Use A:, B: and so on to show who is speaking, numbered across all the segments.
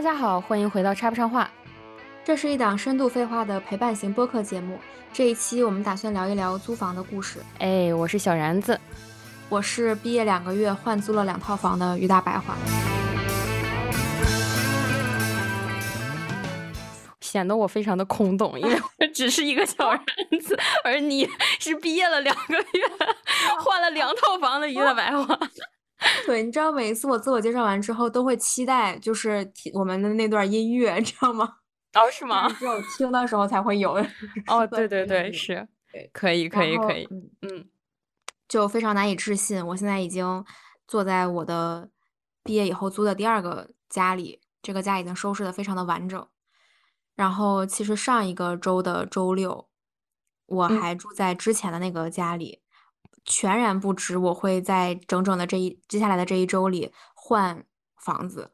A: 大家好，欢迎回到插不上话。
B: 这是一档深度废话的陪伴型播客节目。这一期我们打算聊一聊租房的故事。
A: 哎，我是小然子，
B: 我是毕业两个月换租了两套房的于大白话。
A: 显得我非常的空洞，因为 我只是一个小然子，而你是毕业了两个月 换了两套房的于大白话。
B: 对，你知道每一次我自我介绍完之后，都会期待就是听我们的那段音乐，你知道吗？
A: 哦，是吗？
B: 只有听的时候才会有。
A: 哦，对对对，是，可以可以可以，
B: 嗯，就非常难以置信，我现在已经坐在我的毕业以后租的第二个家里，这个家已经收拾的非常的完整。然后其实上一个周的周六，我还住在之前的那个家里。全然不知我会在整整的这一接下来的这一周里换房子，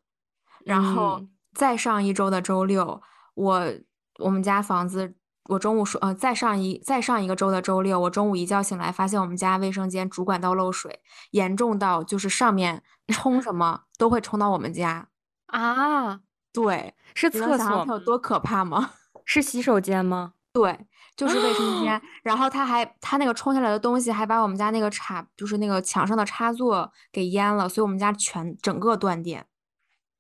B: 然后再上一周的周六，我我们家房子，我中午说呃再上一再上一个周的周六，我中午一觉醒来，发现我们家卫生间主管道漏水，严重到就是上面冲什么都会冲到我们家
A: 啊！
B: 对，
A: 是厕所
B: 有多可怕吗？
A: 是洗手间吗？
B: 对。就是卫生间，然后他还他那个冲下来的东西还把我们家那个插，就是那个墙上的插座给淹了，所以我们家全整个断电。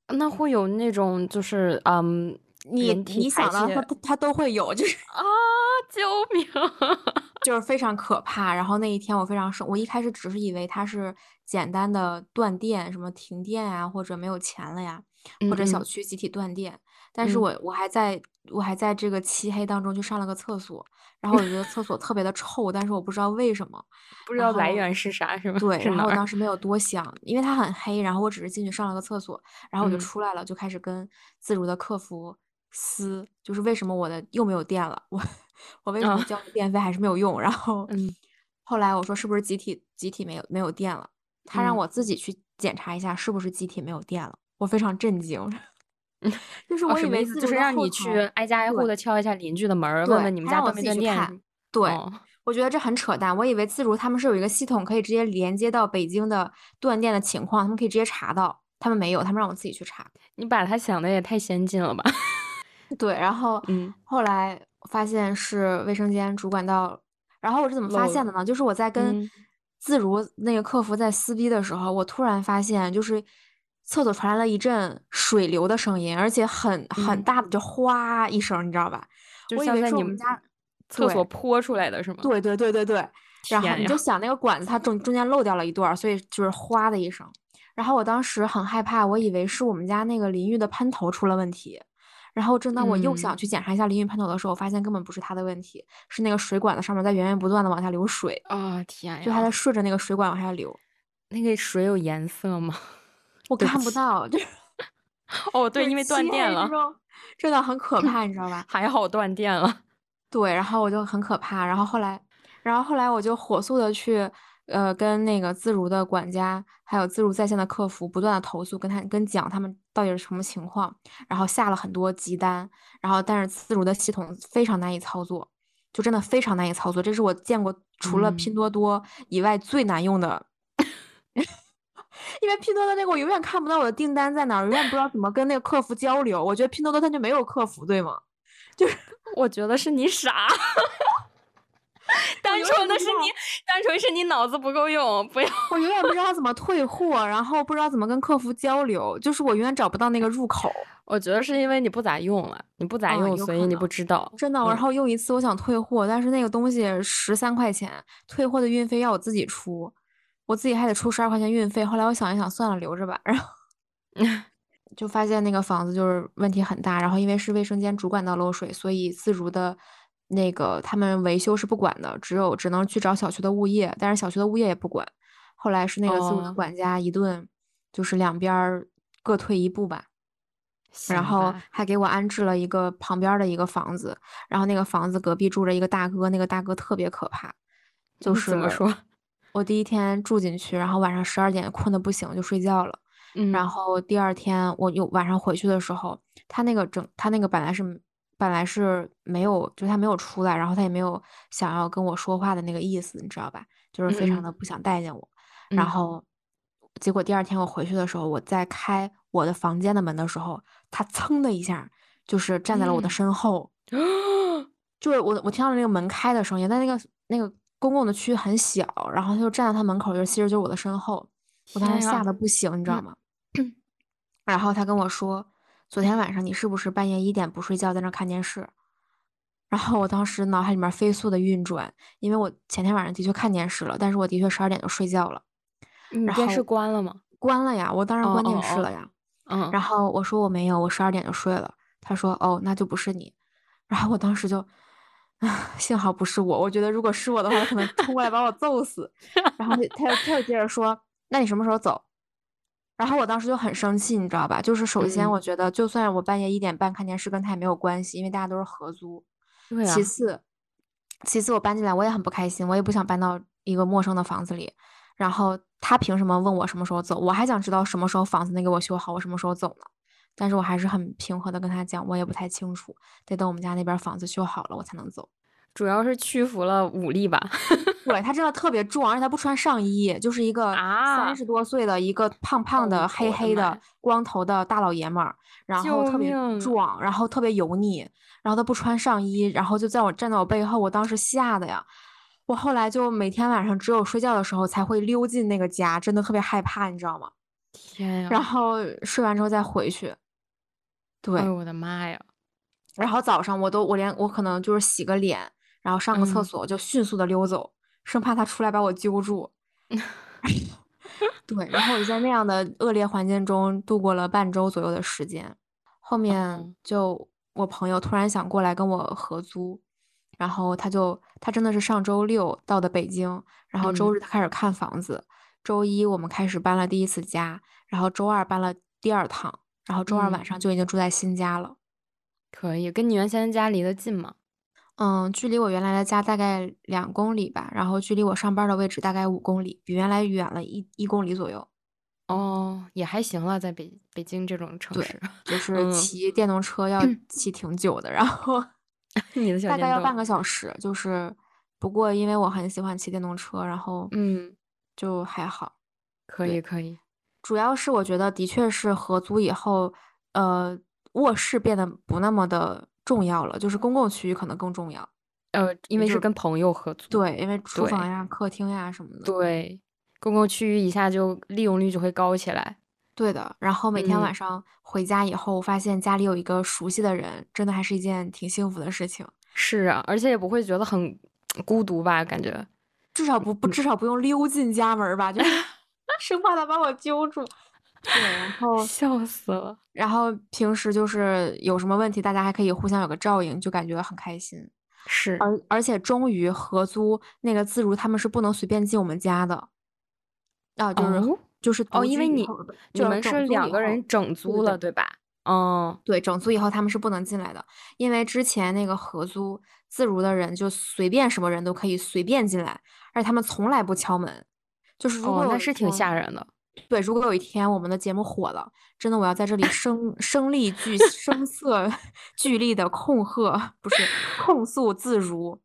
A: 那会有那种就是嗯，
B: 你你想到他他都会有，就是
A: 啊，救命，
B: 就是非常可怕。然后那一天我非常生，我一开始只是以为他是简单的断电，什么停电呀，或者没有钱了呀，或者小区集体断电。但是我我还在我还在这个漆黑当中去上了个厕所，然后我觉得厕所特别的臭，但是我不知道为什么，
A: 不知道来源是啥，是吗？
B: 对，然后我当时没有多想，因为它很黑，然后我只是进去上了个厕所，然后我就出来了，就开始跟自如的客服撕，就是为什么我的又没有电了，我我为什么交电费还是没有用？然后后来我说是不是集体集体没有没有电了？他让我自己去检查一下是不是集体没有电了，我非常震惊。就是我以为
A: 就是让你去挨家挨户的敲一下邻居的门，问问你们家断没断电。
B: 对，我觉得这很扯淡。我以为自如他们是有一个系统可以直接连接到北京的断电的情况，他们可以直接查到。他们没有，他们让我自己去查。
A: 你把他想的也太先进了吧？
B: 对，然后嗯，后来发现是卫生间主管道。然后我是怎么发现的呢？就是我在跟自如那个客服在撕逼的时候，我突然发现就是。厕所传来了一阵水流的声音，而且很很大的，就哗一声，你知道吧？
A: 就像在你们家厕所泼出来的是吗？
B: 对对对对对。然后你就想那个管子它中中间漏掉了一段，所以就是哗的一声。然后我当时很害怕，我以为是我们家那个淋浴的喷头出了问题。然后正当我又想去检查一下淋浴喷头的时候，我发现根本不是它的问题，是那个水管子上面在源源不断的往下流水。
A: 啊天呀！
B: 就还在顺着那个水管往下流。
A: 那个水有颜色吗？
B: 我看不到，就是
A: 哦，对，因为断电了，
B: 真的很可怕，你知道吧？
A: 还好断电了，
B: 对，然后我就很可怕，然后后来，然后后来我就火速的去，呃，跟那个自如的管家，还有自如在线的客服不断的投诉，跟他跟讲他们到底是什么情况，然后下了很多急单，然后但是自如的系统非常难以操作，就真的非常难以操作，这是我见过除了拼多多以外最难用的。因为拼多多那个我永远看不到我的订单在哪儿，永远不知道怎么跟那个客服交流。我觉得拼多多它就没有客服，对吗？就是
A: 我觉得是你傻，单纯的是你，单纯是你脑子不够用。不要，
B: 我永远不知道怎么退货，然后不知道怎么跟客服交流，就是我永远找不到那个入口。
A: 我觉得是因为你不咋用了，你不咋用，所以你不知道。
B: 真的，然后用一次我想退货，但是那个东西十三块钱，退货的运费要我自己出。我自己还得出十二块钱运费，后来我想一想，算了，留着吧。然后 就发现那个房子就是问题很大，然后因为是卫生间主管道漏水，所以自如的那个他们维修是不管的，只有只能去找小区的物业，但是小区的物业也不管。后来是那个自如的管家一顿就是两边各退一步吧，然后还给我安置了一个旁边的一个房子，然后那个房子隔壁住着一个大哥，那个大哥特别可怕，就是
A: 怎么说？
B: 我第一天住进去，然后晚上十二点困得不行就睡觉了。嗯，然后第二天我又晚上回去的时候，他那个整他那个本来是本来是没有，就他没有出来，然后他也没有想要跟我说话的那个意思，你知道吧？就是非常的不想待见我。然后结果第二天我回去的时候，我在开我的房间的门的时候，他噌的一下就是站在了我的
A: 嗯
B: 身后，就是我我听到了那个门开的声音，但那个那个公共的区域很小，然后他就站在他门口，就其实就是我的身后，我当时吓得不行，你知道
A: 嗯
B: 吗？然后他跟我说，昨天晚上你是不是半夜一点不睡觉在那看电视？然后我当时脑海里面飞速的运转，因为我前天晚上的确看电视了，但是我的确十二点就睡觉了，然
A: 你电视关了吗？
B: 关了呀，我当然关电视了呀。
A: 嗯，
B: 然后我说我没有，我十二点就睡了。他说哦，那就不是你。然后我当时就，啊，幸好不是我。我觉得如果是我的话，他可能冲过来把我揍死。然后他他又他又接着说，那你什么时候走？然后我当时就很生气，你知道吧？就是首先
A: 嗯
B: 我觉得，就算我半夜一点半看电视，跟他也没有关系，因为大家都是合租。
A: 对啊
B: 其，次，其次我搬进来我也很不开心，我也不想搬到一个陌生的房子里。然后他凭什么问我什么时候走？我还想知道什么时候房子能给我修好，我什么时候走呢？但是我还是很平和的跟他讲，我也不太清楚，得等我们家那边房子修好了我才能走。
A: 主要是屈服了武力吧。
B: 对他真的特别壮，而且他不穿上衣，就是一个
A: 啊
B: 三十多岁的一个胖胖的、
A: 哦
B: 黑黑的光头的大老爷们儿，然后特别壮，然后特别油腻，然后他不穿上衣，然后就在我站在我背后，我当时吓得呀，我后来就每天晚上只有睡觉的时候才会溜进那个家，真的特别害怕，你知道吗？
A: 天呀！
B: 然后睡完之后再回去，对，
A: 哎呦我的妈呀！
B: 然后早上我都我连我可能就是洗个脸，然后上个厕
A: 嗯
B: 所就迅速的溜走，生怕他出来把我揪住。对，然后我就在那样的恶劣环境中度过了半周左右的时间。后面
A: 哦
B: 就我朋友突然想过来跟我合租，然后他就他真的是上周六到的北京，然后周
A: 嗯
B: 日他开始看房子，周一我们开始搬了第一次家，然后周二搬了第二趟，然后周二晚
A: 嗯
B: 上就已经住在新家了。
A: 可以，跟你原先家离得近吗？
B: 嗯，距离我原来的家大概两公里吧，然后距离我上班的位置大概五公里，比原来远了一一公里左右。
A: 哦，也还行了，在北北京这种城市，
B: 就是
A: 嗯
B: 骑电动车要骑挺久的，然后
A: 你的 小
B: 大概要半个小时。就是不过因为我很喜欢骑电动车，然后
A: 嗯，
B: 就还好。
A: 可以可以，
B: 主要是我觉得的确是合租以后，呃，卧室变得不那么的重要了，就是公共区域可能更重要。
A: 呃，因为
B: 是
A: 跟朋友合租，
B: 对，因为厨房呀、客厅呀什么的。
A: 对，公共区域一下就利用率就会高起来。
B: 对的，然后每天晚
A: 嗯
B: 上回家以后，发现家里有一个熟悉的人，真的还是一件挺幸福的事情。
A: 是啊，而且也不会觉得很 孤独吧？感觉
B: 至少不不至少不用溜进家门儿吧，就是 生怕他把我揪住。对，然后
A: 笑死了。
B: 然后平时就是有什么问题，大家还可以互相有个照应，就感觉很开心。
A: 是，
B: 而而且终于合租那个自如他们是不能随便进我们家的，啊，就是、
A: 哦
B: 就是
A: 哦，因为你你们
B: 是
A: 两个人整租
B: 的
A: 了，对吧？嗯，
B: 对，整租以后他们是不能进来的，因为之前那个合租自如的人就随便什么人都可以随便进来，而且他们从来不敲门。就是如果
A: 哦，那是挺吓人的。
B: 对，如果有一天我们的节目火了，真的我要在这里 声声力俱声色俱厉的控吓，不是控诉自如，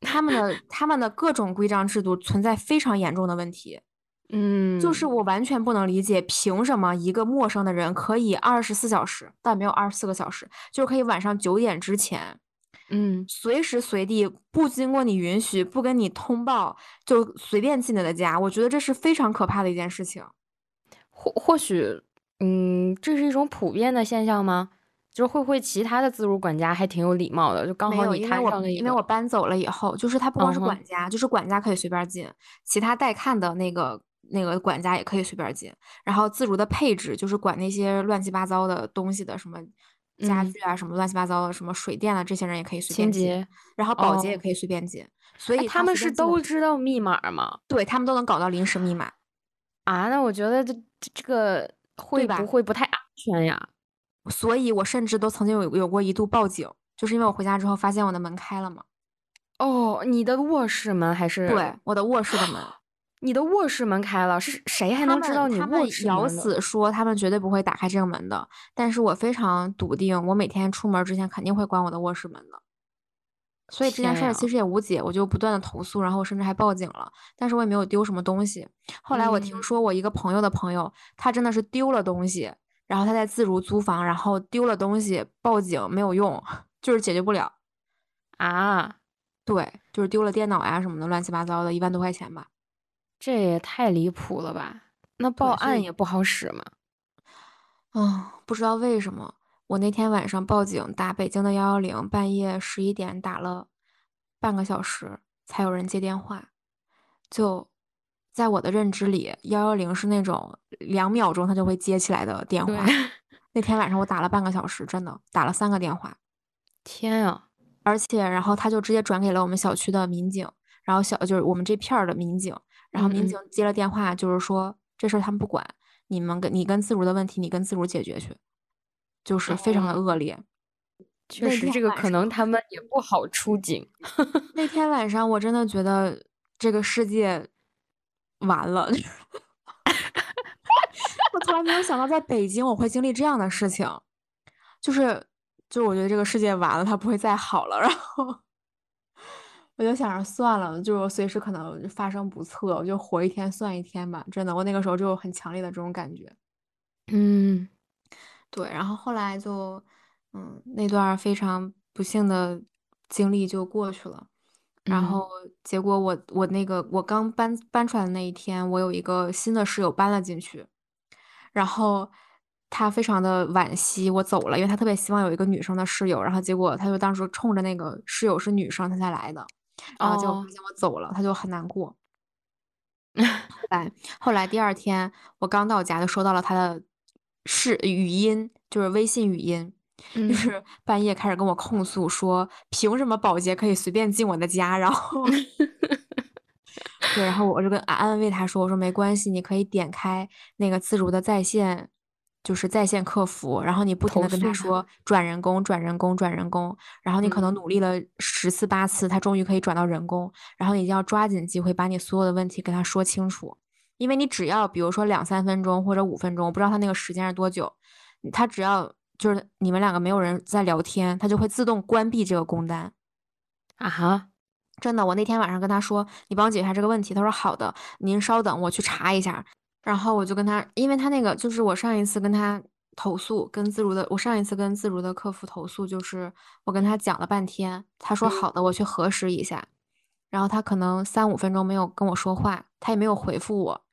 B: 他们的他们的各种规章制度存在非常严重的问题。
A: 嗯，
B: 就是我完全不能理解，凭什么一个陌生的人可以二十四小时，但没有二十四个小时，就是可以晚上九点之前，
A: 嗯，
B: 随时随地不经过你允许，不跟你通报，就随便进你的家。我觉得这是非常可怕的一件事情。
A: 或或许，嗯，这是一种普遍的现象吗？就是会不会其他的自如管家还挺有礼貌的，就刚好你
B: 因为我
A: 摊上了一个，
B: 因为我搬走了以后，就是他不光是管家，就是管家可以随便进，其他带看的那个那个管家也可以随便进。然后自如的配置就是管那些乱七八糟的东西的，什么家
A: 嗯
B: 具啊，什么乱七八糟的，什么水电啊，这些人也可以随便
A: 接。
B: 然后保洁也
A: 哦
B: 可以随便接，所
A: 哎，
B: 以
A: 他们是都知道密码吗？
B: 对他们都能搞到临时密码。
A: 啊，那我觉得这这这个会不会不太安全呀？
B: 所以我甚至都曾经有有过一度报警，就是因为我回家之后发现我的门开了嘛。
A: 哦，你的卧室门还是
B: 对，我的卧室的门。
A: 你的卧室门开了，是谁还能知道你
B: 们他们
A: 卧室
B: 咬
A: 门的？
B: 死说他们绝对不会打开这个门的，但是我非常笃定，我每天出门之前肯定会关我的卧室门的。所以这件事儿其实也无解，我就不断的投诉，然后甚至还报警了，但是我也没有丢什么东西。后来我听说我一个朋友的朋友，他真的是丢了东西，然后他在自如租房，然后丢了东西报警没有用，就是解决不了
A: 啊。
B: 对，就是丢了电脑呀什么的，乱七八糟的，一万多块钱吧。
A: 这也太离谱了吧？那报案也不好使吗？
B: 啊，不知道为什么，我那天晚上报警打北京的幺幺零，半夜十一点打了半个小时才有人接电话。就在我的认知里，幺幺零是那种两秒钟他就会接起来的电话。那天晚上我打了半个小时，真的打了三个电话。
A: 天啊！
B: 而且，然后他就直接转给了我们小区的民警，然后小就是我们这片儿的民警。然后民警接了电话，就是说这事儿他们不管，你们跟你跟自如的问题，你跟自如解决去，就是非常的恶劣。
A: 确实，这个可能他们也不好出警。
B: 那天晚上我真的觉得这个世界完了，我从来没有想到在北京我会经历这样的事情，就是就我觉得这个世界完了，它不会再好了，然后。我就想着算了，就随时可能发生不测，我就活一天算一天吧。真的，我那个时候就有很强烈的这种感觉。
A: 嗯，
B: 对。然后后来就，嗯，那段非常不幸的经历就过去了。然后结果我我那个我刚搬搬出来的那一天，我有一个新的室友搬了进去，然后他非常的惋惜我走了，因为他特别希望有一个女生的室友。然后结果他就当时冲着那个室友是女生，他才来的。然后就发现我走了，他就很难过。后来，后来第二天我刚到家，就收到了他的是语音，就是微信语音，就是半夜开始跟我控诉说，凭什么保洁可以随便进我的家？然后，对，然后我就跟安安慰他说，我说没关系，你可以点开那个自如的在线。就是在线客服，然后你不停的跟他说。转人工、转人工、转人工，然后你可能努力了十次八次，他终于可以转到人工，然后你就要抓紧机会把你所有的问题跟他说清楚，因为你只要比如说两三分钟或者五分钟，我不知道他那个时间是多久，他只要就是你们两个没有人在聊天，他就会自动关闭这个工单。
A: 啊哈，
B: 真的，我那天晚上跟他说，你帮我解决一下这个问题，他说好的，您稍等，我去查一下。然后我就跟他，因为他那个就是我上一次跟他投诉，跟自如的，我上一次跟自如的客服投诉，就是我跟他讲了半天，他说好的，我去核实一下，然后他可能三五分钟没有跟我说话，他也没有回复我，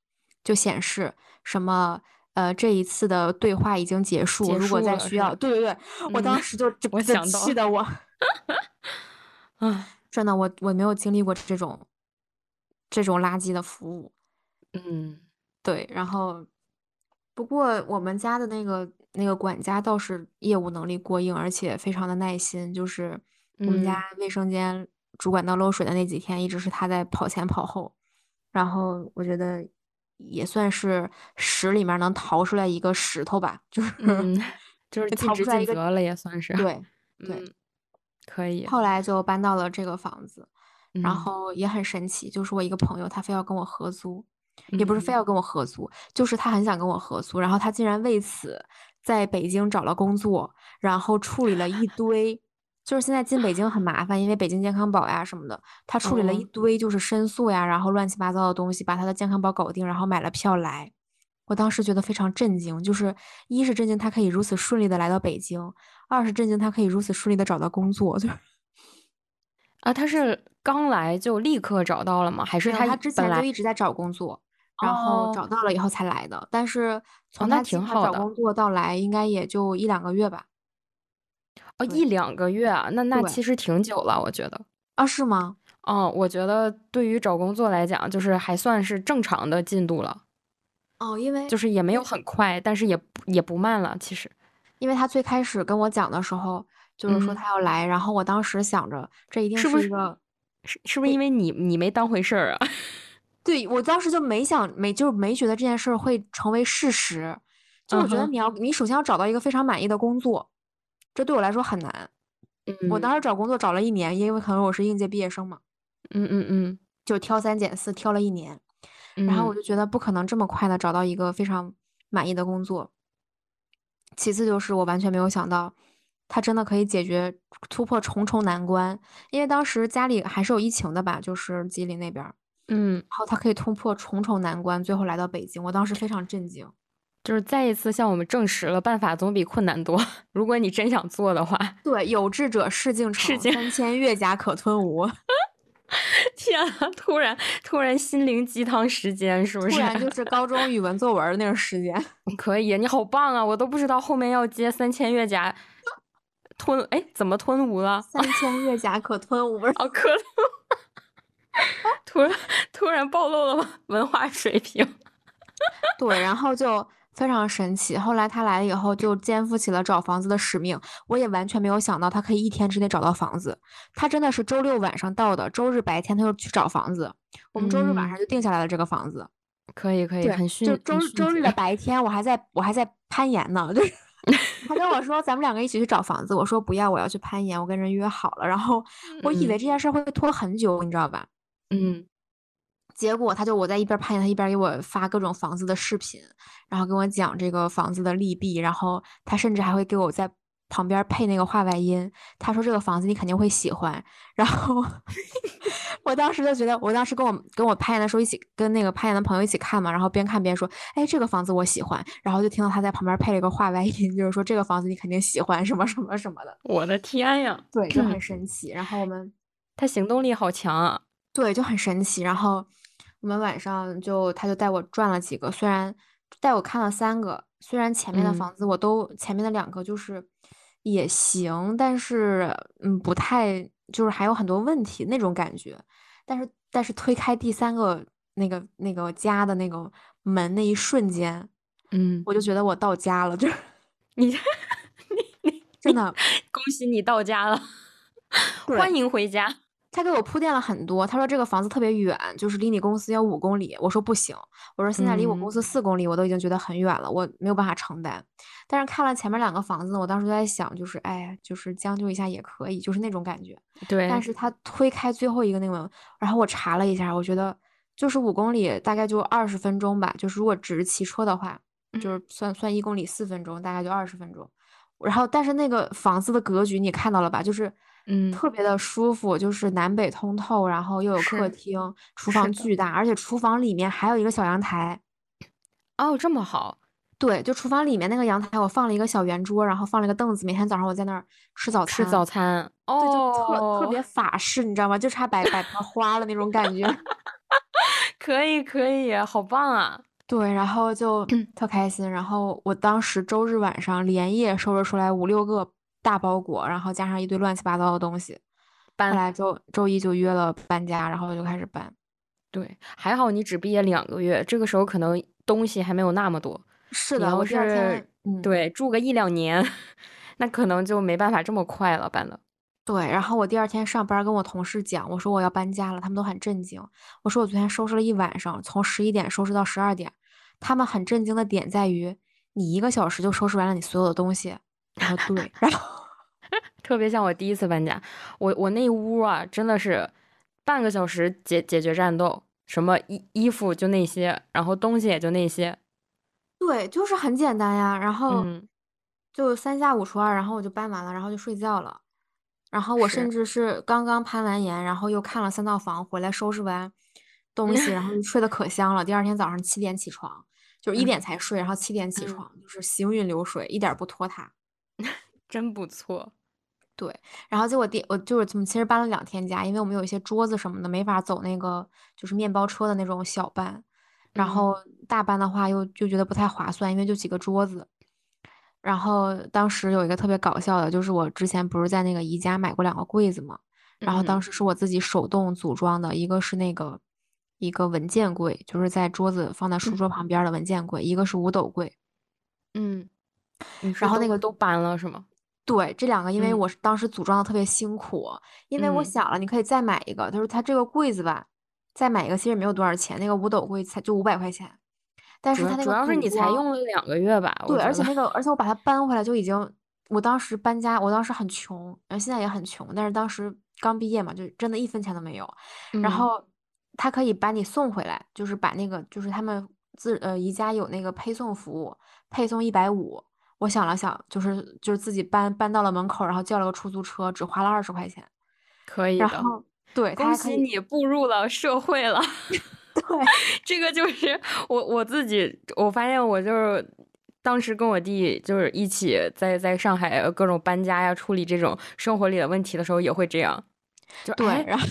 B: 就显示什么呃这一次的对话已经结束，如果再需要，对对对，我当时就
A: 我想
B: 气 的我，
A: 啊，
B: 真的我我没有经历过这种这种垃圾的服务，
A: 嗯。
B: 对，然后，不过我们家的那个那个管家倒是业务能力过硬，而且非常的耐心。就是我们家卫生间主管道漏水的那几天，一直是他在跑前跑后。然后我觉得也算是屎里面能逃出来一个石头吧，就是
A: 就是尽职尽责了，也算是。
B: 对对，
A: 可以。
B: 后来就搬到了这个房子，然后也很神奇，就是我一个朋友，他非要跟我合租。也不是非要跟我合租，就是他很想跟我合租，然后他竟然为此在北京找了工作，然后处理了一堆，就是现在进北京很麻烦，因为北京健康宝呀什么的，他处理了一堆就是申诉呀，然后乱七八糟的东西，把他的健康宝搞定，然后买了票来。我当时觉得非常震惊，就是一是震惊他可以如此顺利的来到北京，二是震惊他可以如此顺利的找到工作，就
A: 啊，他是刚来就立刻找到了吗？还是他
B: 他之前就一直在找工作？然后找到了以后才来的，但是从他计划找工作到来，应该也就一两个月吧。
A: 哦，一两个月啊，那那其实挺久了，我觉得。
B: 啊，是吗？
A: 哦，我觉得对于找工作来讲，就是还算是正常的进度了。
B: 哦，因为
A: 就是也没有很快，但是也也不慢了。其实，
B: 因为他最开始跟我讲的时候，就是说他要来，然后我当时想着，这一定
A: 是
B: 一个，
A: 是是不是因为你你没当回事儿啊？
B: 对我当时就没想没就没觉得这件事会成为事实，就我觉得你要你首先要找到一个非常满意的工作，这对我来说很难。我当时找工作找了一年，因为可能我是应届毕业生嘛。
A: 嗯嗯嗯，
B: 就挑三拣四挑了一年，然后我就觉得不可能这么快的找到一个非常满意的工作。其次就是我完全没有想到，它真的可以解决突破重重难关。因为当时家里还是有疫情的吧，就是吉林那边儿，
A: 嗯，
B: 然后他可以突破重重难关，最后来到北京，我当时非常震惊。
A: 就是再一次向我们证实了办法总比困难多。如果你真想做的话，
B: 对，有志者事竟成，三千越甲可吞吴。
A: 天啊！突然，突然心灵鸡汤时间是不是？突
B: 然就是高中语文作文那种时间。
A: 可以，你好棒啊！我都不知道后面要接三千越甲吞，哎，怎么吞吴了？
B: 三千越甲可吞吴，
A: 好可。突然，突然暴露了文化水平。
B: 对，然后就。非常神奇。后来他来了以后，就肩负起了找房子的使命。我也完全没有想到他可以一天之内找到房子。他真的是周六晚上到的，周日白天他就去找房子。我们周日晚上就定下来了这个房子。
A: 可以可以，很迅
B: 就周周日的白天，我还在我还在攀岩呢。就是 他跟我说咱们两个一起去找房子，我说不要，我要去攀岩，我跟人约好了。然后我以为这件事会拖很久，你知道吧？
A: 嗯。
B: 结果他就我在一边攀岩，他一边给我发各种房子的视频，然后跟我讲这个房子的利弊，然后他甚至还会给我在旁边配那个话外音。他说这个房子你肯定会喜欢。然后 我当时就觉得，我当时跟我跟我攀岩的时候一起跟那个攀岩的朋友一起看嘛，然后边看边说，哎，这个房子我喜欢。然后就听到他在旁边配了一个话外音，就是说这个房子你肯定喜欢什么什么什么的。
A: 我的天呀，
B: 对，就很 神奇。然后我们
A: 他行动力好强啊，
B: 对，就很神奇。然后。我们晚上就，他就带我转了几个，虽然带我看了三个，虽然前面的房子我都前面的两个就是也行，但是嗯不太就是还有很多问题那种感觉，但是但是推开第三个那个那个家的那个门那一瞬间，
A: 嗯，
B: 我就觉得我到家了，就 是
A: 你 你你
B: 真的
A: 恭喜你到家了，欢迎回家。
B: 他给我铺垫了很多，他说这个房子特别远，就是离你公司要五公里。我说不行，我说现在离我公司四公里，我都已经觉得很远了，我没有办法承担。但是看了前面两个房子，我当时就在想，就是哎呀，就是将就一下也可以，就是那种感觉。
A: 对。
B: 但是他推开最后一个那个，然后我查了一下，我觉得就是五公里大概就二十分钟吧，就是如果只是骑车的话，就是算算一公里四分钟，大概就二十分钟。然后但是那个房子的格局你看到了吧？就是。
A: 嗯，
B: 特别的舒服，就是南北通透，然后又有客厅，厨房巨大，而且厨房里面还有一个小阳台。
A: 哦，这么好。
B: 对，就厨房里面那个阳台，我放了一个小圆桌，然后放了一个凳子，每天早上我在那儿吃早
A: 餐。吃早餐。哦。
B: 对，就特特别法式，你知道吗？就差摆摆盆花了那种感觉。
A: 可以，可以，好棒啊！
B: 对，然后就特开心。然后我当时周日晚上连夜收拾出来五六个。大包裹，然后加上一堆乱七八糟的东西，搬来周周一就约了搬家，然后就开始搬。
A: 对，还好你只毕业两个月，这个时候可能东西还没有那么多。
B: 是的，我第二天，
A: 对，住个一两年，那可能就没办法这么快了搬的。
B: 对，然后我第二天上班跟我同事讲，我说我要搬家了，他们都很震惊。我说我昨天收拾了一晚上，从十一点收拾到十二点，他们很震惊的点在于，你一个小时就收拾完了你所有的东西。然后对，然后
A: 特别像我第一次搬家，我我那屋啊，真的是半个小时解解决战斗，什么衣衣服就那些，然后东西也就那些，
B: 对，就是很简单呀。然后就三下五除二，然后我就搬完了，然后就睡觉了。然后我甚至是刚刚攀完岩，然后又看了三套房，回来收拾完东西，然后就 睡得可香了。第二天早上七点起床，就是一点才睡，然后七点起床，就是行云流水，一点不拖沓。
A: 真不错，
B: 对。然后结果第我就是，其实搬了两天家，因为我们有一些桌子什么的没法走那个就是面包车的那种小搬，然后大搬的话又就觉得不太划算，因为就几个桌子。然后当时有一个特别搞笑的，就是我之前不是在那个宜家买过两个柜子嘛，然后当时是我自己手动组装的，一个是那个一个文件柜，就是在桌子放在书桌旁边的文件柜，一个是五斗柜，
A: 嗯。
B: 然后那个
A: 都搬了是吗？
B: 对，这两个因为我是当时组装的特别辛苦，因为我想了，你可以再买一个。他说他这个柜子吧，再买一个其实没有多少钱，那个五斗柜才就五百块钱。但是它那个
A: 主要是你才用了两个月吧？
B: 对，而且那个 而且我把它搬回来就已经，我当时搬家，我当时很穷，然后现在也很穷，但是当时刚毕业嘛，就真的一分钱都没有。然后他可以把你送回来，就是把那个就是他们自呃宜家有那个配送服务，配送一百五。我想了想，就是就是自己搬搬到了门口，然后叫了个出租车，只花了二十块钱。
A: 可以的，
B: 然后对，
A: 恭喜你步入了社会了。
B: 对，
A: 这个就是我我自己，我发现我就是当时跟我弟就是一起在在上海各种搬家呀，处理这种生活里的问题的时候，也会这样。就
B: 对，
A: 哎
B: 然后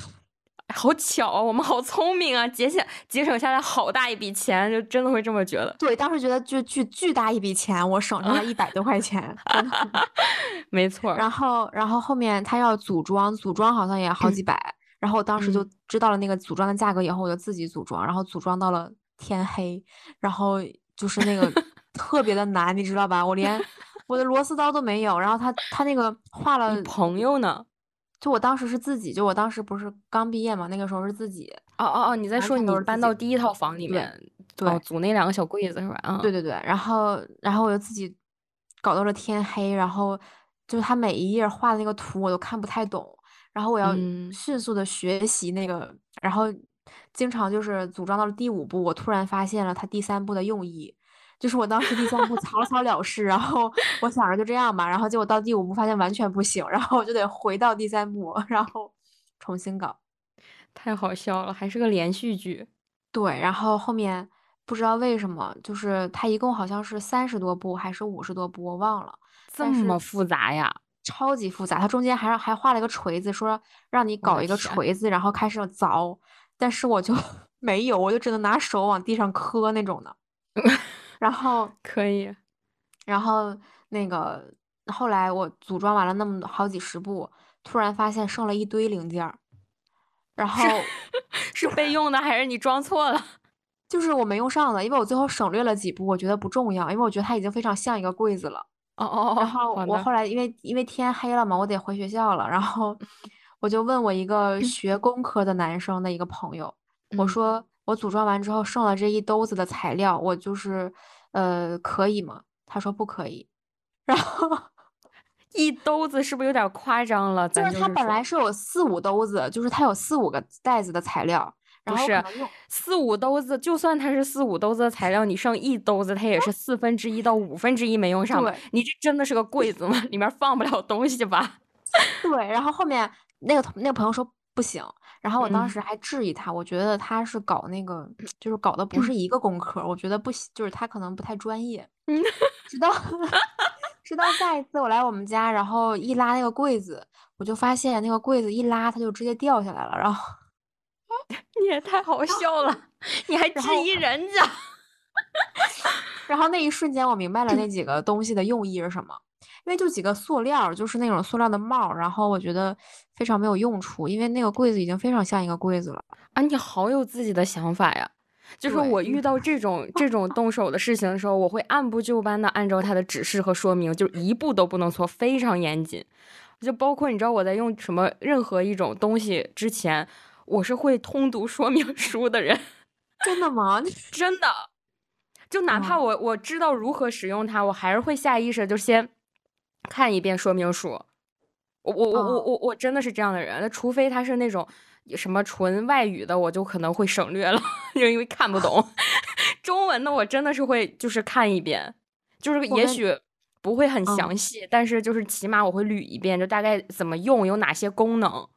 A: 好巧啊，我们好聪明啊，节省节省下来好大一笔钱，就真的会这么觉得。
B: 对，当时觉得就巨巨大一笔钱，我省下来一百多块钱。
A: 没错，
B: 然后，然后后面他要组装，组装好像也好几百。然后我当时就
A: 嗯
B: 知道了那个组装的价格以后，我就自己组装，然后组装到了天黑，然后就是那个 特别的难，你知道吧？我连我的螺丝刀都没有，然后他他那个画了，
A: 朋友呢？
B: 就我当时是自己，就我当时不是刚毕业嘛，那个时候是自己，
A: 哦哦哦，你在说你
B: 是
A: 搬到第一套房里面，
B: 对。
A: 哦，组那两个小柜子是吧？嗯，
B: 对对对，然后然后我就自己搞到了天黑，然后就是他每一页画的那个图我都看不太懂，然后我要
A: 嗯。
B: 迅速的学习那个，然后经常就是组装到了第五步，我突然发现了他第三步的用意，就是我当时第三部草草了事，然后我想着就这样吧，然后结果到第五部发现完全不行，然后我就得回到第三部，然后重新搞。
A: 太好笑了，还是个连续剧。
B: 对，然后后面不知道为什么，就是它一共好像是三十多部还是五十多部，我忘了，
A: 这么复杂呀？
B: 超级复杂。它中间还让还画了一个锤子，说让你搞一个锤子，然后开始凿，但是我就 没有，我就只能拿手往地上磕那种的。然后，
A: 可以，
B: 然后那个后来我组装完了那么多好几十部，突然发现剩了一堆零件儿，然后
A: 是备用的还是你装错了？
B: 就是我没用上的，因为我最后省略了几步，我觉得不重要，因为我觉得它已经非常像一个柜子了。
A: 哦哦哦，
B: 然后我后来因为因为天黑了嘛，我得回学校了，然后我就问我一个学工科的男生的一个朋友，我
A: 嗯
B: 说我组装完之后剩了这一兜子的材料，我就是呃可以吗？他说不可以，然后
A: 一兜子是不是有点夸张了？
B: 就
A: 是
B: 是他本来是有四五兜子，就是他有四五个袋子的材料，然后可能用
A: 四五兜子，就算它是四五兜子的材料，你剩一兜子，它也是四分之一到五分之一没用上嘛
B: 对。
A: 你这真的是个柜子吗？里面放不了东西吧？
B: 对，然后后面那个同那个朋友说不行，然后我当
A: 嗯
B: 时还质疑他，我觉得他是搞那个就是搞的不是一个工科，我觉得不行，就是他可能不太专业。
A: 嗯
B: 直到 直到下一次我来我们家，然后一拉那个柜子，我就发现那个柜子一拉它就直接掉下来了，然后
A: 你也太好笑了，你还质疑人家？
B: 然后那一瞬间我明白了那几个东西的用意是什么。因为就几个塑料，就是那种塑料的帽，然后我觉得非常没有用处，因为那个柜子已经非常像一个柜子了。
A: 啊，你好有自己的想法呀！就是我遇到这种这种 动手的事情的时候，我会按部就班的按照他的指示和说明，就一步都不能错，非常严谨。就包括你知道我在用什么任何一种东西之前，我是会通读说明书的人，
B: 真的吗？
A: 真的。就哪怕
B: 哦
A: 我我知道如何使用它，我还是会下意识就先看一遍说明书。我我我我
B: 哦
A: 我我真的是这样的人，那除非他是那种什么纯外语的，我就可能会省略了，就因为看不懂。中文的我真的是会就是看一遍，就是也许不会很
B: 嗯
A: 详细，但是就是起码我会捋一遍，就大概怎么用，有哪些功能。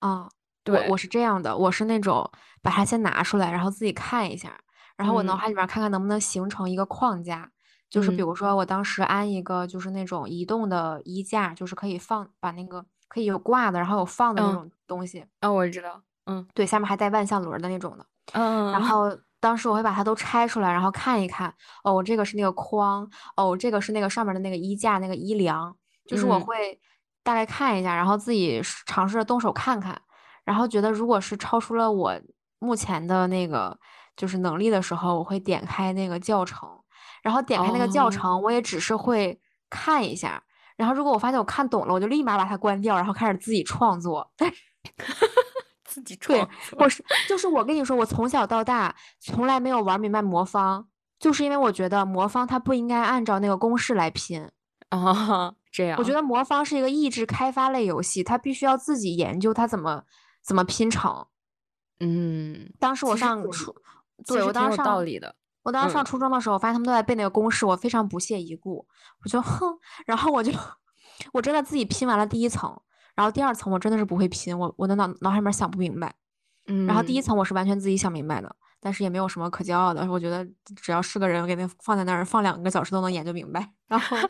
B: 啊，
A: 对
B: 我是这样的，我是那种把它先拿出来，然后自己看一下，然后我脑
A: 嗯
B: 海里面看看能不能形成一个框架。就是比
A: 嗯。
B: 如说我当时安一个就是那种移动的衣架，就是可以放把那个可以有挂的，然后有放的那
A: 嗯
B: 种东西，
A: 啊，我知道，嗯。
B: 对，下面还带万向轮儿的那种的。
A: 嗯，
B: 然后当时我会把它都拆出来，然后看一看，哦，这个是那个框，哦，这个是那个上面的那个衣架那个衣梁，就是我
A: 嗯。
B: 会大概看一下，然后自己尝试着动手看看，然后觉得如果是超出了我目前的那个就是能力的时候，我会点开那个教程，然后点开那个教
A: 哦
B: 程，我也只是会看一下。然后，如果我发现我看懂了，我就立马把它关掉，然后开始自己创作。
A: 自己
B: 对
A: 创，
B: 我是就是我跟你说，我从小到大从来没有玩明白魔方，就是因为我觉得魔方它不应该按照那个公式来拼。
A: 啊，这样，
B: 我觉得魔方是一个益智开发类游戏，它必须要自己研究它怎么怎么拼成。
A: 嗯，
B: 当时我上初，
A: 其实挺有
B: 对我当时上
A: 道理的。
B: 我当时上
A: 嗯
B: 初中的时候，发现他们都在背那个公式，我非常不屑一顾，我就哼，然后我就我真的自己拼完了第一层，然后第二层我真的是不会拼，我我的脑脑海里面想不明白，
A: 嗯，
B: 然后第一层我是完全自己想明白的，但是也没有什么可骄傲的，我觉得只要是个人，给那放在那儿放两个小时都能研究明白，然后。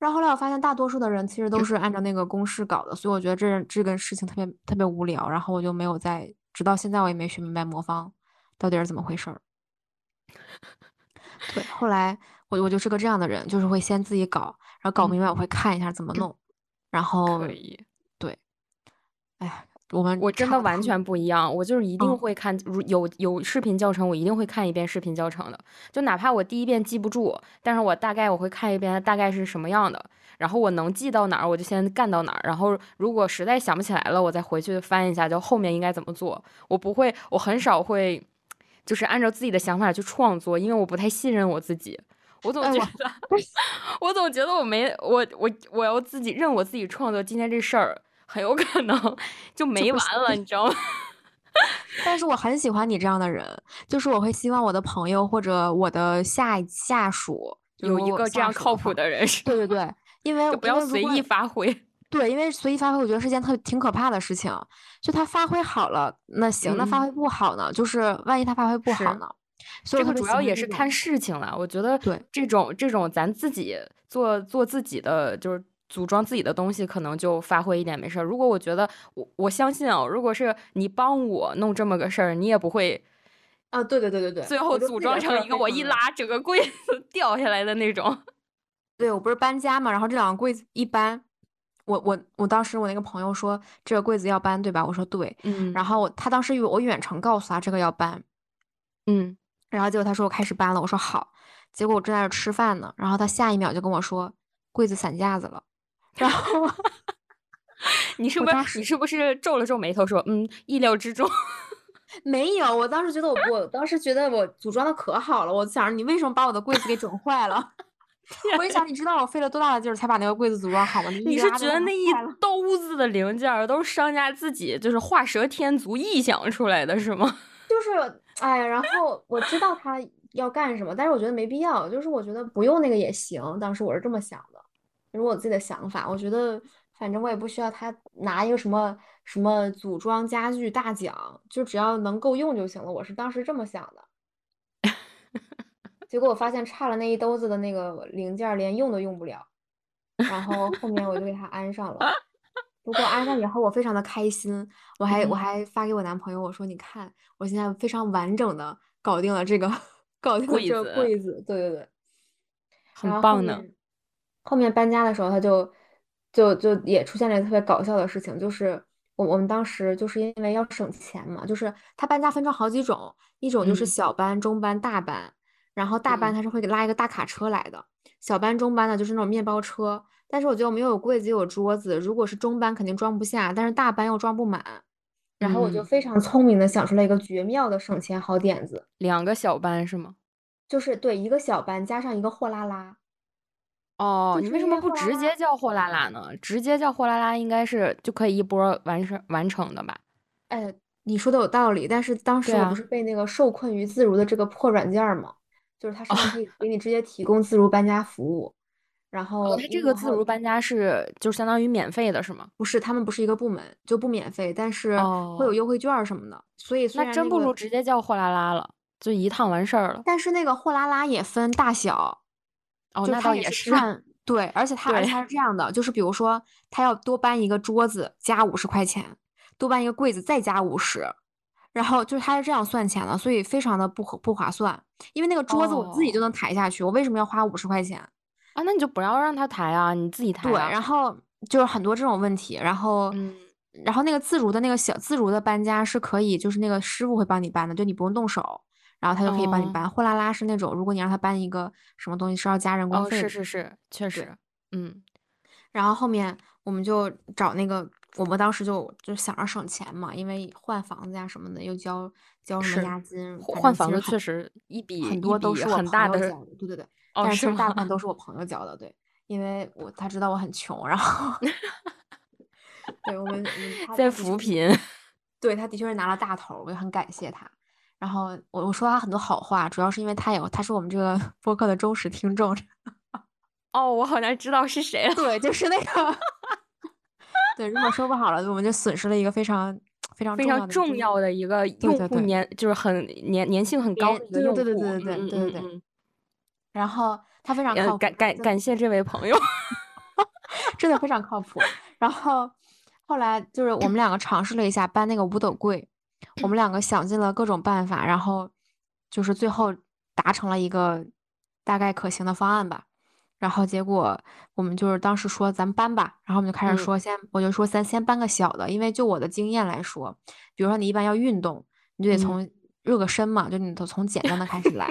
B: 然后后来我发现，大多数的人其实都是按照那个公式搞的，所以我觉得这这个事情特别特别无聊。然后我就没有再，直到现在我也没学明白魔方到底是怎么回事儿。对，后来我我就是个这样的人，就是会先自己搞，然后搞明白我会看一下怎么弄，然后
A: 可以。
B: 对，哎呀，我们
A: 我真的完全不一样，我就是一定
B: 嗯
A: 会看，如有有视频教程，我一定会看一遍视频教程的。就哪怕我第一遍记不住，但是我大概我会看一遍它大概是什么样的，然后我能记到哪儿，我就先干到哪儿。然后如果实在想不起来了，我再回去翻一下，就后面应该怎么做。我不会，我很少会，就是按照自己的想法去创作，因为我不太信任我自己。我总觉得，我总觉得我没我我我要自己认我自己创作今天这事儿，很有可能就没完了，你知道吗？
B: 但是我很喜欢你这样的人，就是我会希望我的朋友或者我的下下属
A: 有一个这样靠谱的人
B: 对对对，因为
A: 就不要随意发挥。
B: 对，因为随意发挥，我觉得是件特挺可怕的事情。就他发挥好了，那行；那发
A: 嗯
B: 挥不好呢，就是万一他发挥不好呢？所以
A: 这个主要也是看事情了。我觉得
B: 对
A: 这种这种咱自己做做自己的，就是组装自己的东西，可能就发挥一点没事儿。如果我觉得我我相信啊，如果是你帮我弄这么个事儿，你也不会
B: 啊，对对对对对，
A: 最后组装成一个我一拉整个柜子 掉下来的那种。
B: 对我不是搬家嘛，然后这两个柜子一搬，我我我当时我那个朋友说这个柜子要搬对吧？我说对，
A: 嗯
B: 然后我他当时以为我远程告诉他这个要搬，
A: 嗯，
B: 然后结果他说我开始搬了，我说好，结果我正在这吃饭呢，然后他下一秒就跟我说柜子散架子了，然后
A: 你是不是你是不是皱了皱眉头说嗯意料之中？
B: 没有，我当时觉得我我当时觉得我组装的可好了，我想着你为什么把我的柜子给整坏了？我一想，你知道我费了多大的劲儿才把那个柜子组装好吗？你
A: 你是觉得那一兜子的零件儿都是商家自己就是画蛇添足臆想出来的是吗？
B: 就是哎呀，然后我知道他要干什么，但是我觉得没必要，就是我觉得不用那个也行。当时我是这么想的，这是我自己的想法。我觉得反正我也不需要他拿一个什么什么组装家具大奖，就只要能够用就行了。我是当时这么想的。结果我发现差了那一兜子的那个零件儿，连用都用不了。然后后面我就给它安上了。不过安上以后，我非常的开心，我还我
A: 嗯
B: 还发给我男朋友，我说你看，我现在非常完整的搞定了这个 搞定了这个
A: 柜子
B: 柜子，对对对。
A: 很棒呢。
B: 面后面搬家的时候，他就就就也出现了一个特别搞笑的事情，就是我我们当时就是因为要省钱嘛，就是他搬家分成好几种，一种就是
A: 嗯
B: 小搬、中搬、大搬，然后大搬
A: 嗯
B: 他是会给拉一个大卡车来的，小班、中班呢就是那种面包车。但是我觉得我们又有柜子又有桌子，如果是中班肯定装不下，但是大班又装不满。然后我就
A: 嗯
B: 非常聪明的想出了一个绝妙的省钱好点子，
A: 两个小班是吗？
B: 就是对一个小班加上一个货拉拉。
A: 哦，你为什么不直接叫货拉拉呢？直接叫货拉拉应该是就可以一波儿完成完成的吧？
B: 哎，你说的有道理，但是当时我不是被那个受困于自如的这个破软件儿嘛，就是它上面可以给你直接提供自如搬家服务，然后
A: 哦，它这个自如搬家是就相当于免费的是吗？
B: 不是他们不是一个部门，就不免费，但是会有
A: 哦
B: 优惠券儿什么的，所以虽
A: 那真不如直接叫货拉拉了，就一趟完事儿了。
B: 但是那个货拉拉也分大小，
A: 哦，
B: 就
A: 那倒也是。
B: 对，而且 它而且
A: 对
B: 它是这样的，就是比如说他要多搬一个桌子加五十块钱，多搬一个柜子再加五十，然后就是他是这样算钱的，所以非常的不合不划算。因为那个桌子我自己就
A: 哦
B: 能抬下去，我为什么要花五十块钱？
A: 啊，那你就不要让他抬啊，你自己抬
B: 对，
A: 啊。
B: 然后就是很多这种问题，然后
A: 嗯，
B: 然后那个自如的那个小自如的搬家是可以，就是那个师傅会帮你搬的，就你不用动手，然后他就可以帮你
A: 哦
B: 搬。货拉拉是那种，如果你让他搬一个什么东西是要加人工
A: 哦，是。是是，确实，嗯，
B: 然后后面我们就找那个，我们当时就就想着省钱嘛，因为换房子呀什么的，又交交什么押金，
A: 换房子确
B: 实
A: 一笔
B: 很多都是我
A: 很大的
B: 朋友交的，对对对，
A: 哦，
B: 但是大部分？都是我朋友交的，对，因为我他知道我很穷，然后 对我们
A: 在扶贫。
B: 对他的确是拿了大头，我也很感谢他。然后我我说他很多好话，主要是因为他有他是我们这个播客的忠实听众。
A: 哦，我好像知道是谁了。
B: 对，就是那个。对，如果说不好了，我们就损失了一个非常非常
A: 非常重要的一个用户年，就是很年粘性很高的一个用户。
B: 对对对对对对对对。然后他非常靠
A: 感感感谢这位朋友，
B: 真的非常靠谱。然后后来就是我们两个尝试了一下搬那个五斗柜，我们两个想尽了各种办法，然后就是最后达成了一个大概可行的方案吧。然后结果我们就是当时说咱们搬吧，然后我们就开始说先，我就说咱先搬个小的，因为就我的经验来说，比如说你一般要运动，你就得从热个身嘛，就你都从简单的开始来。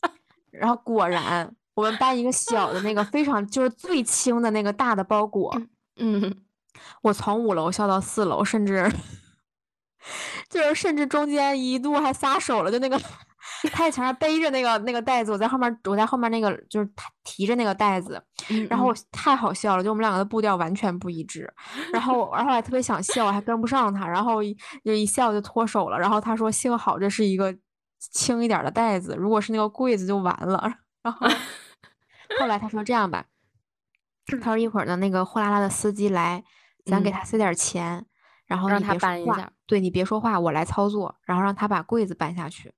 B: 然后果然，我们搬一个小的那个非常就是最轻的那个大的包裹，
A: 嗯，
B: 我从五楼笑到四楼，甚至 就是甚至中间一度还撒手了，就那个。他在前面背着那个那个袋子，我在后面，我在后面那个就是他提着那个袋子，然后太好笑了，就我们两个的步调完全不一致，然后然后还特别想笑，还跟不上他，然后就一笑就脱手了，然后他说幸好这是一个轻一点的袋子，如果是那个柜子就完了，然后后来他说这样吧，他说一会儿呢那个货拉拉的司机来，咱给他塞点钱，然后
A: 让他搬一下，
B: 对你别说话，我来操作，然后让他把柜子搬下去。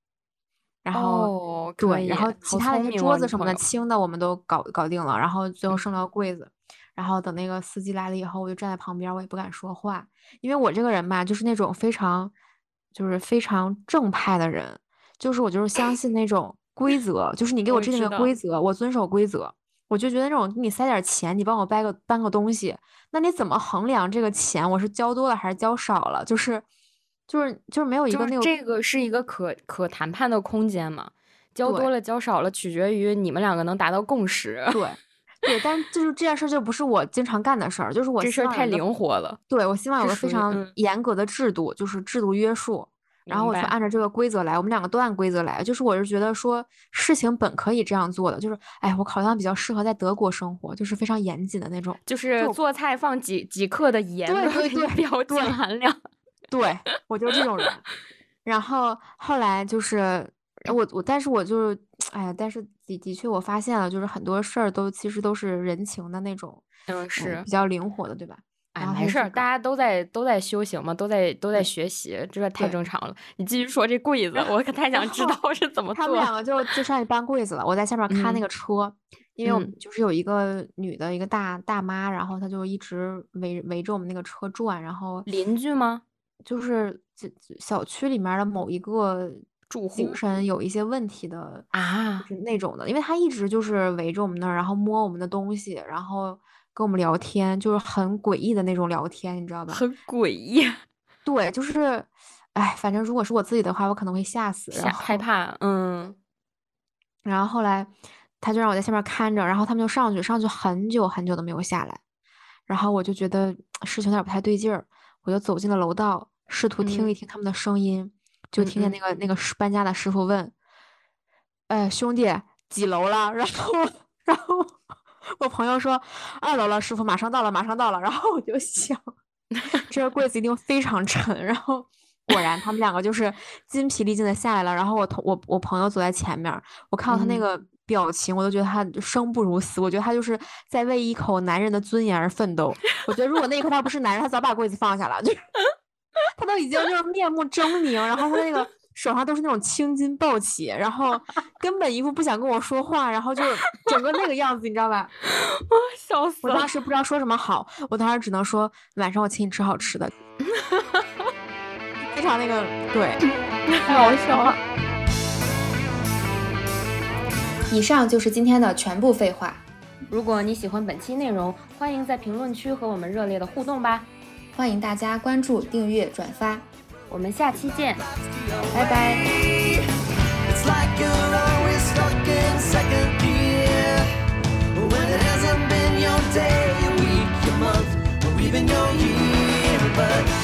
B: 然后对，然后其他的一些桌子什么的轻的我们都搞搞定了，然后最后剩了个柜子。然后等那个司机来了以后，我就站在旁边，我也不敢说话，因为我这个人吧，就是那种非常就是非常正派的人，就是我就是相信那种规则，就是你给我制定的规则，我遵守规则。我就觉得那种给你塞点钱，你帮我搬个搬个东西，那你怎么衡量这个钱我是交多了还是交少了？就是。就是就是没有一个那个，
A: 这个是一个可可谈判的空间嘛？交多了交少了，取决于你们两个能达到共识。
B: 对对，但就是这件事就不是我经常干的事儿，就是我
A: 这事儿太灵活了。
B: 对，我希望有个非常严格的制度，就是制度约束，然后我就按照这个规则来，我们两个都按规则来。就是我是觉得说事情本可以这样做的，就是哎，我好像比较适合在德国生活，就是非常严谨的那种，
A: 就是做菜放几几克的盐，
B: 对对对，
A: 标准含量。
B: 对我就是这种人，然后后来就是我我，但是我就是，哎呀，但是的的确我发现了，就是很多事儿都其实都是人情的那种，
A: 嗯，是
B: 比较灵活的，对吧？
A: 哎，没事儿，大家都在都在修行嘛，都在都在学习，这太正常了。你继续说这柜子，我可太想知道是怎么做。
B: 他们两个就就上去搬柜子了，我在下面看那个车，因为我们就是有一个女的一个大大妈，然后她就一直围围着我们那个车转，然后
A: 邻居吗？
B: 就是这小区里面的某一个
A: 住户
B: 精神有一些问题的
A: 啊，
B: 就是那种的，因为他一直就是围着我们那儿，然后摸我们的东西，然后跟我们聊天，就是很诡异的那种聊天，你知道吧？
A: 很诡异。
B: 对，就是，哎，反正如果是我自己的话，我可能会吓死，然后
A: 害怕，嗯。
B: 然后后来他就让我在下面看着，然后他们就上去，上去很久很久都没有下来，然后我就觉得事情有点不太对劲儿，我就走进了楼道。试图听一听他们的声音，就听见那个那个搬家的师傅问：“哎，兄弟，几楼了？” 然后，然后我朋友说：“二楼了，师傅马上到了，马上到了。”然后我就想，这个柜子一定非常沉。然后果然，他们两个就是筋疲力尽的下来了。然后我同我我朋友走在前面，我看到他那个表情，我都觉得他生不如死。我觉得他就是在为一口男人的尊严而奋斗。我觉得如果那一刻他不是男人，他早把柜子放下了。就。他都已经就是面目狰狞，然后他那个手上都是那种青筋暴起，然后根本一副不想跟我说话，然后就整个那个样子，你知道吧？
A: 我笑死
B: 了！我当时不知道说什么好，我当时只能说晚上我请你吃好吃的，非常那个对，
A: 太好笑了。
B: 以上就是今天的全部废话。
A: 如果你喜欢本期内容，欢迎在评论区和我们热烈的互动吧。
B: 欢迎大家关注订阅转发。
A: 我们下期见。
B: 拜拜。Even your year. But